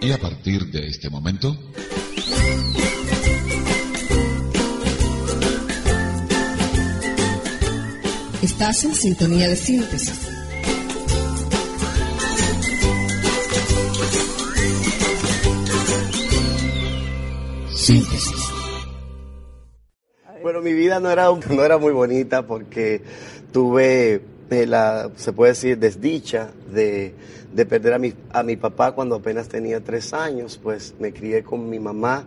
Y a partir de este momento, Estás en sintonía de síntesis. Síntesis. Bueno, mi vida no era, no era muy bonita porque tuve eh, la, se puede decir, desdicha de, de perder a mi, a mi papá cuando apenas tenía tres años, pues me crié con mi mamá,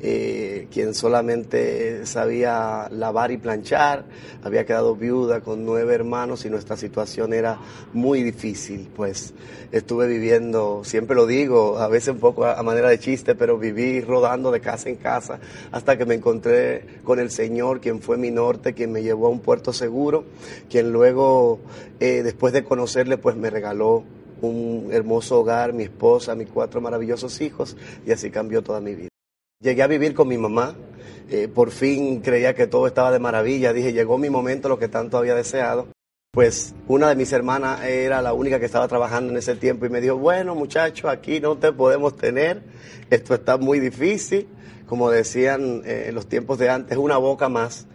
eh, quien solamente sabía lavar y planchar, había quedado viuda con nueve hermanos y nuestra situación era muy difícil, pues. Estuve viviendo, siempre lo digo, a veces un poco a, manera de chiste, pero viví rodando de casa en casa hasta que me encontré con el Señor, quien fue mi norte, quien me llevó a un puerto seguro, quien luego, eh, después de conocerle, pues me regaló un hermoso hogar, mi esposa, mis cuatro maravillosos hijos, y así cambió toda mi vida. Llegué a vivir con mi mamá, eh, por fin creía que todo estaba de maravilla, dije, llegó mi momento, lo que tanto había deseado. Pues una de mis hermanas era la única que estaba trabajando en ese tiempo y me dijo, bueno muchacho, aquí no te podemos tener, esto está muy difícil, como decían eh, en los tiempos de antes, una boca más.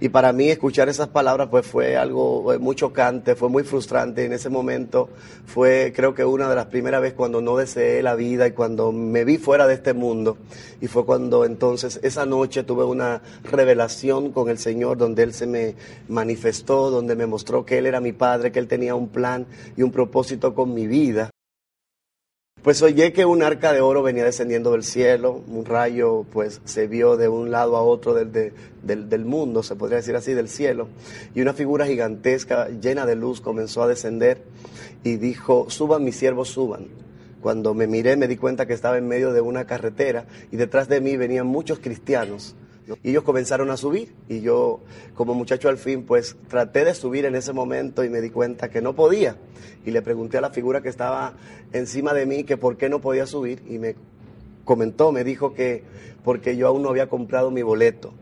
Y para mí escuchar esas palabras pues fue algo eh, muy chocante, fue muy frustrante. En ese momento fue creo que una de las primeras veces cuando no deseé la vida y cuando me vi fuera de este mundo. Y fue cuando entonces esa noche tuve una revelación con el Señor donde Él se me manifestó, donde me mostró que Él era mi Padre, que Él tenía un plan y un propósito con mi vida. Pues oye que un arca de oro venía descendiendo del cielo, un rayo pues se vio de un lado a otro del, de- del, del mundo, se podría decir así, del cielo, y una figura gigantesca llena de luz comenzó a descender y dijo, suban mis siervos, suban. Cuando me miré me di cuenta que estaba en medio de una carretera y detrás de mí venían muchos cristianos. Y ellos comenzaron a subir y yo como muchacho al fin pues traté de subir en ese momento y me di cuenta que no podía. Y le pregunté a la figura que estaba encima de mí que por qué no podía subir y me comentó, me dijo que porque yo aún no había comprado mi boleto.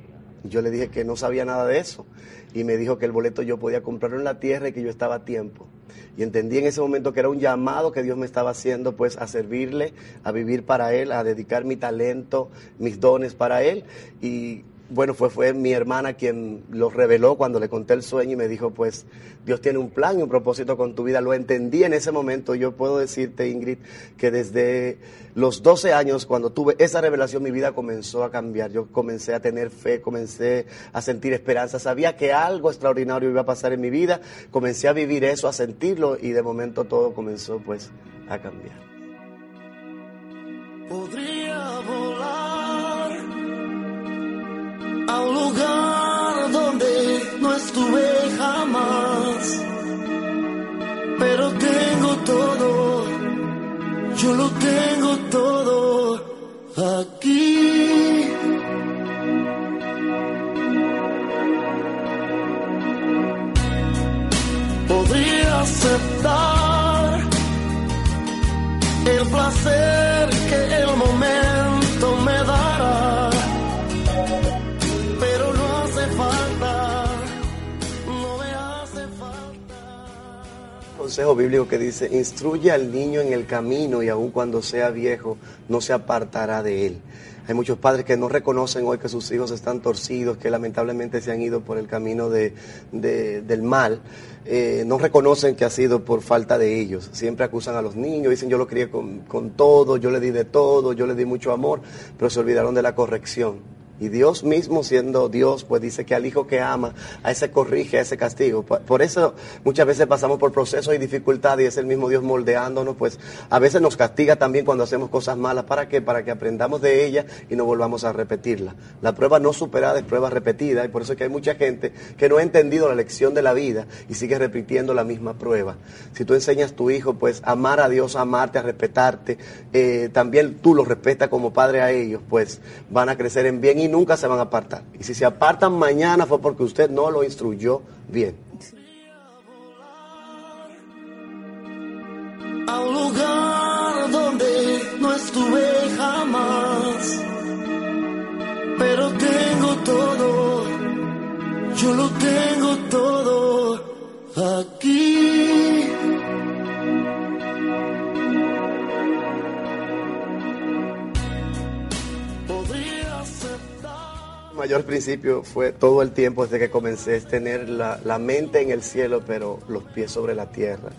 Yo le dije que no sabía nada de eso y me dijo que el boleto yo podía comprarlo en la tierra y que yo estaba a tiempo. Y entendí en ese momento que era un llamado que Dios me estaba haciendo pues a servirle, a vivir para Él, a dedicar mi talento, mis dones para Él. Y bueno, fue, fue mi hermana quien lo reveló cuando le conté el sueño y me dijo, pues Dios tiene un plan y un propósito con tu vida. Lo entendí en ese momento. Yo puedo decirte, Ingrid, que desde los 12 años, cuando tuve esa revelación, mi vida comenzó a cambiar. Yo comencé a tener fe, comencé a sentir esperanza. Sabía que algo extraordinario iba a pasar en mi vida. Comencé a vivir eso, a sentirlo y de momento todo comenzó pues a cambiar. Placer que el momento me dará. Pero no hace falta, no me hace falta. consejo bíblico que dice, instruye al niño en el camino y aun cuando sea viejo, no se apartará de él. Hay muchos padres que no reconocen hoy que sus hijos están torcidos, que lamentablemente se han ido por el camino de, de- del mal. Eh, no reconocen que ha sido por falta de ellos. Siempre acusan a los niños, dicen yo lo crié con, con todo, yo le di de todo, yo le di mucho amor, pero se olvidaron de la corrección. Y Dios mismo siendo Dios, pues dice que al hijo que ama, a ese corrige, a ese castigo. Por eso muchas veces pasamos por procesos y dificultades y es el mismo Dios moldeándonos, pues a veces nos castiga también cuando hacemos cosas malas. ¿Para qué? Para que aprendamos de ella y no volvamos a repetirla. La prueba no superada es prueba repetida y por eso es que hay mucha gente que no ha entendido la lección de la vida y sigue repitiendo la misma prueba. Si tú enseñas a tu hijo, pues amar a Dios, amarte, a respetarte, eh, también tú los respetas como padre a ellos, pues van a crecer en bien y nunca se van a apartar. Y si se apartan mañana fue porque usted no lo instruyó bien. a un lugar donde no estuve jamás, mayor principio fue todo el tiempo desde que comencé es tener la, la mente en el cielo, pero los pies sobre la tierra.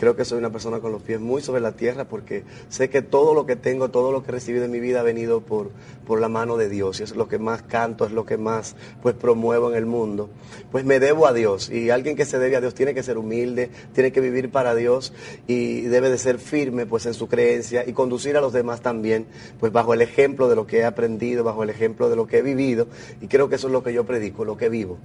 Creo que soy una persona con los pies muy sobre la tierra porque sé que todo lo que tengo, todo lo que he recibido en mi vida ha venido por, por la mano de Dios y es lo que más canto, es lo que más pues promuevo en el mundo. Pues me debo a Dios y alguien que se debe a Dios tiene que ser humilde, tiene que vivir para Dios y debe de ser firme pues en su creencia y conducir a los demás también pues bajo el ejemplo de lo que he aprendido, bajo el ejemplo de lo que he vivido y creo que eso es lo que yo predico, lo que vivo.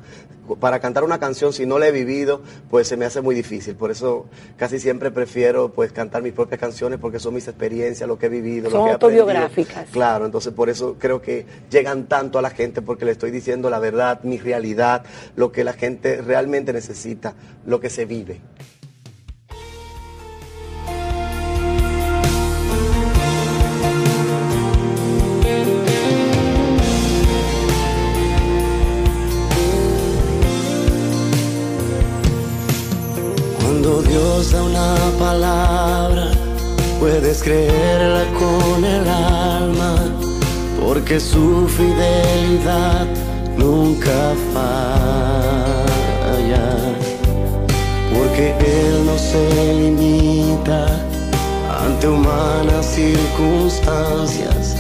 Para cantar una canción si no la he vivido pues se me hace muy difícil, por eso casi siempre prefiero pues cantar mis propias canciones porque son mis experiencias, lo que he vivido, Son lo que he aprendido. autobiográficas. Claro, entonces por eso creo que llegan tanto a la gente porque le estoy diciendo la verdad, mi realidad, lo que la gente realmente necesita, lo que se vive. Cuando Dios da una palabra, puedes creerla con el alma, porque su fidelidad nunca falla. Porque Él no se limita ante humanas circunstancias,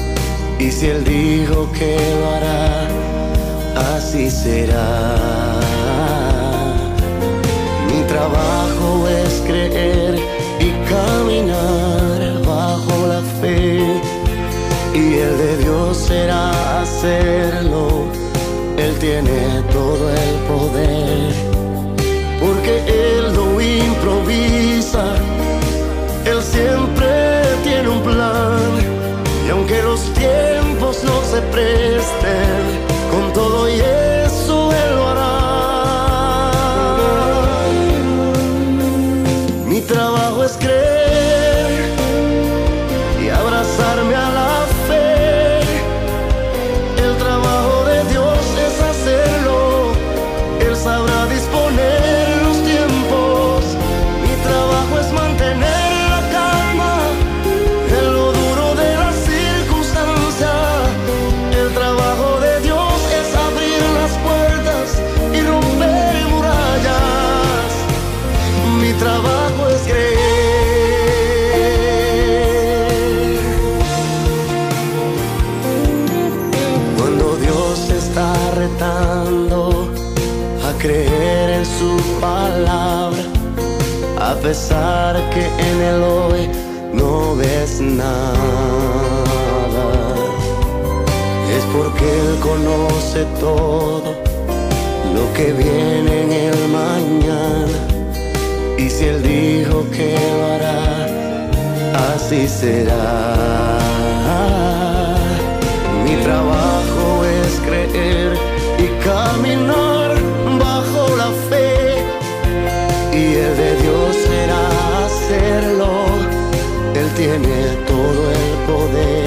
y si Él dijo que lo hará, así será. Trabajo es creer y caminar bajo la fe. Y el de Dios será hacerlo. Él tiene todo el poder. Retando a creer en su palabra, a pesar que en el hoy no ves nada, es porque Él conoce todo lo que viene en el mañana. Y si él dijo que lo hará, así será. tiene todo el poder.